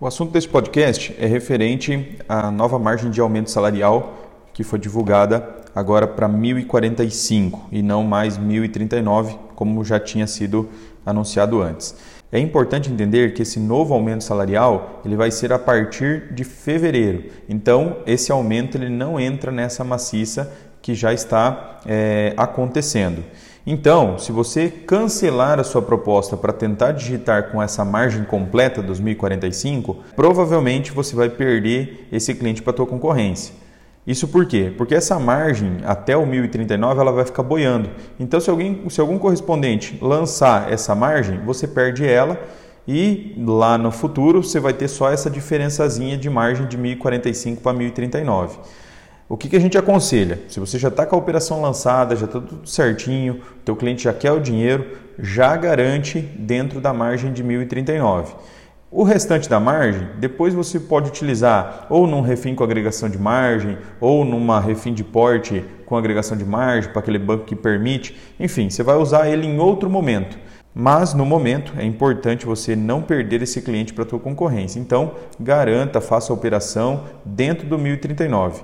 O assunto desse podcast é referente à nova margem de aumento salarial que foi divulgada agora para 1.045 e não mais 1.039, como já tinha sido anunciado antes. É importante entender que esse novo aumento salarial ele vai ser a partir de fevereiro. Então, esse aumento ele não entra nessa maciça que já está é, acontecendo. Então, se você cancelar a sua proposta para tentar digitar com essa margem completa dos 1045, provavelmente você vai perder esse cliente para a tua concorrência. Isso por quê? Porque essa margem até o 1039 ela vai ficar boiando. Então, se, alguém, se algum correspondente lançar essa margem, você perde ela e lá no futuro você vai ter só essa diferençazinha de margem de 1045 para 1039. O que, que a gente aconselha? Se você já está com a operação lançada, já está tudo certinho, teu cliente já quer o dinheiro, já garante dentro da margem de 1039. O restante da margem, depois você pode utilizar ou num refim com agregação de margem, ou numa refim de porte com agregação de margem, para aquele banco que permite. Enfim, você vai usar ele em outro momento. Mas no momento é importante você não perder esse cliente para a tua concorrência. Então, garanta, faça a operação dentro do 1039.